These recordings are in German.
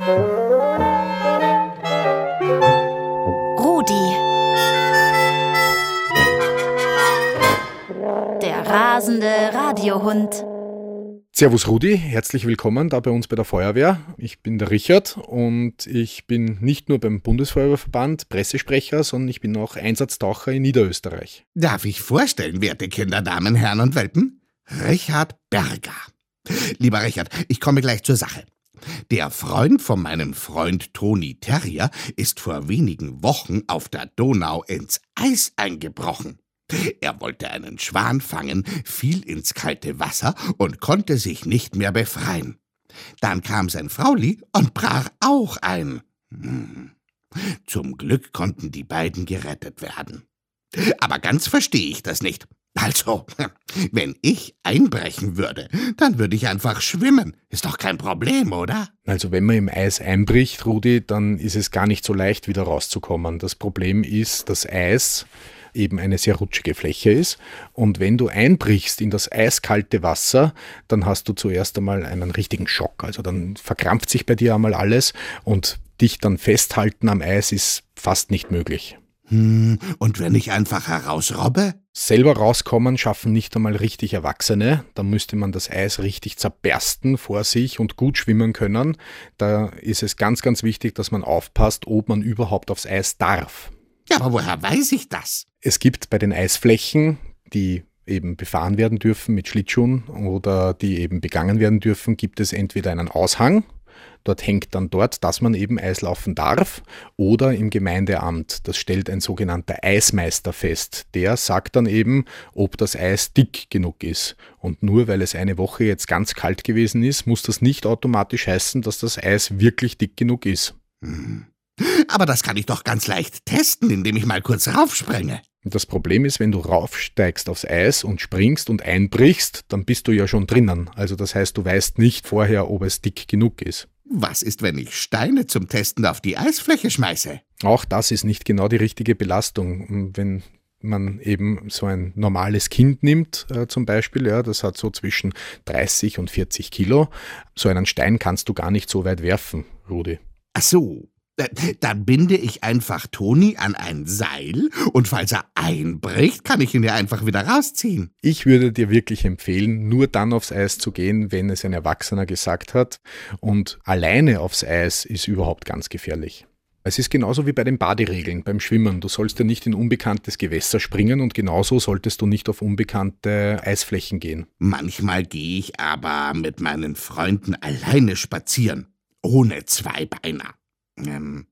Rudi. Der rasende Radiohund. Servus Rudi, herzlich willkommen da bei uns bei der Feuerwehr. Ich bin der Richard und ich bin nicht nur beim Bundesfeuerwehrverband Pressesprecher, sondern ich bin auch Einsatztaucher in Niederösterreich. Darf ich vorstellen, werte Kinder, Damen, Herren und Welpen? Richard Berger. Lieber Richard, ich komme gleich zur Sache. Der Freund von meinem Freund Toni Terrier ist vor wenigen Wochen auf der Donau ins Eis eingebrochen. Er wollte einen Schwan fangen, fiel ins kalte Wasser und konnte sich nicht mehr befreien. Dann kam sein Frauli und brach auch ein. Hm. Zum Glück konnten die beiden gerettet werden. Aber ganz verstehe ich das nicht. Also, wenn ich einbrechen würde, dann würde ich einfach schwimmen. Ist doch kein Problem, oder? Also wenn man im Eis einbricht, Rudi, dann ist es gar nicht so leicht, wieder rauszukommen. Das Problem ist, das Eis eben eine sehr rutschige Fläche ist. Und wenn du einbrichst in das eiskalte Wasser, dann hast du zuerst einmal einen richtigen Schock. Also dann verkrampft sich bei dir einmal alles und dich dann festhalten am Eis ist fast nicht möglich. Hm, und wenn ich einfach herausrobbe? Selber rauskommen schaffen nicht einmal richtig Erwachsene. Da müsste man das Eis richtig zerbersten vor sich und gut schwimmen können. Da ist es ganz, ganz wichtig, dass man aufpasst, ob man überhaupt aufs Eis darf. Ja, aber woher weiß ich das? Es gibt bei den Eisflächen, die eben befahren werden dürfen mit Schlittschuhen oder die eben begangen werden dürfen, gibt es entweder einen Aushang, dort hängt dann dort, dass man eben Eislaufen darf, oder im Gemeindeamt, das stellt ein sogenannter Eismeister fest. Der sagt dann eben, ob das Eis dick genug ist. Und nur weil es eine Woche jetzt ganz kalt gewesen ist, muss das nicht automatisch heißen, dass das Eis wirklich dick genug ist. Hm. Aber das kann ich doch ganz leicht testen, indem ich mal kurz raufsprenge. Das Problem ist, wenn du raufsteigst aufs Eis und springst und einbrichst, dann bist du ja schon drinnen. Also das heißt, du weißt nicht vorher, ob es dick genug ist. Was ist, wenn ich Steine zum Testen auf die Eisfläche schmeiße? Auch das ist nicht genau die richtige Belastung. Wenn man eben so ein normales Kind nimmt, äh, zum Beispiel, ja, das hat so zwischen 30 und 40 Kilo, so einen Stein kannst du gar nicht so weit werfen, Rudi. Ach so, dann binde ich einfach Toni an ein Seil und falls er einbricht, kann ich ihn ja einfach wieder rausziehen. Ich würde dir wirklich empfehlen, nur dann aufs Eis zu gehen, wenn es ein Erwachsener gesagt hat. Und alleine aufs Eis ist überhaupt ganz gefährlich. Es ist genauso wie bei den Baderegeln beim Schwimmen. Du sollst ja nicht in unbekanntes Gewässer springen und genauso solltest du nicht auf unbekannte Eisflächen gehen. Manchmal gehe ich aber mit meinen Freunden alleine spazieren, ohne Zweibeiner. Ähm,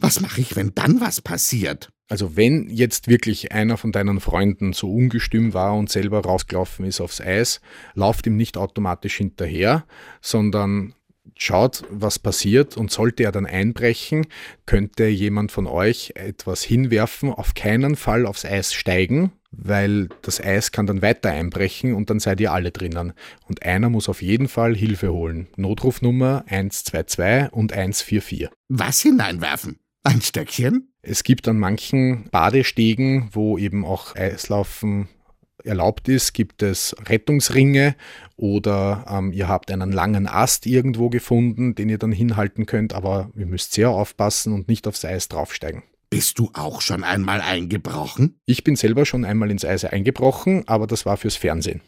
was mache ich, wenn dann was passiert? Also wenn jetzt wirklich einer von deinen Freunden so ungestüm war und selber rausgelaufen ist aufs Eis, lauft ihm nicht automatisch hinterher, sondern schaut, was passiert und sollte er dann einbrechen, könnte jemand von euch etwas hinwerfen, auf keinen Fall aufs Eis steigen, weil das Eis kann dann weiter einbrechen und dann seid ihr alle drinnen. Und einer muss auf jeden Fall Hilfe holen. Notrufnummer 122 und 144. Was hineinwerfen? Ein Stöckchen? Es gibt an manchen Badestegen, wo eben auch Eislaufen erlaubt ist, gibt es Rettungsringe oder ähm, ihr habt einen langen Ast irgendwo gefunden, den ihr dann hinhalten könnt, aber ihr müsst sehr aufpassen und nicht aufs Eis draufsteigen. Bist du auch schon einmal eingebrochen? Ich bin selber schon einmal ins Eis eingebrochen, aber das war fürs Fernsehen.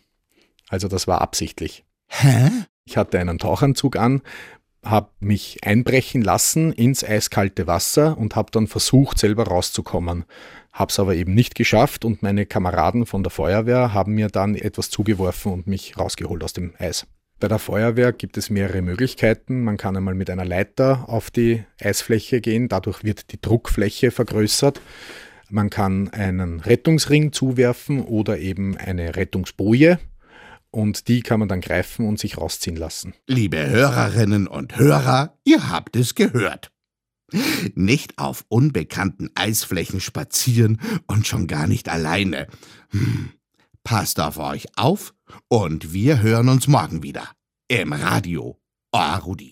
Also das war absichtlich. Hä? Ich hatte einen Tauchanzug an, habe mich einbrechen lassen ins eiskalte Wasser und habe dann versucht, selber rauszukommen. Habe es aber eben nicht geschafft und meine Kameraden von der Feuerwehr haben mir dann etwas zugeworfen und mich rausgeholt aus dem Eis. Bei der Feuerwehr gibt es mehrere Möglichkeiten. Man kann einmal mit einer Leiter auf die Eisfläche gehen, dadurch wird die Druckfläche vergrößert. Man kann einen Rettungsring zuwerfen oder eben eine Rettungsboje und die kann man dann greifen und sich rausziehen lassen. Liebe Hörerinnen und Hörer, ihr habt es gehört. Nicht auf unbekannten Eisflächen spazieren und schon gar nicht alleine. Hm. Passt auf euch auf und wir hören uns morgen wieder. Im Radio. Euer Rudi.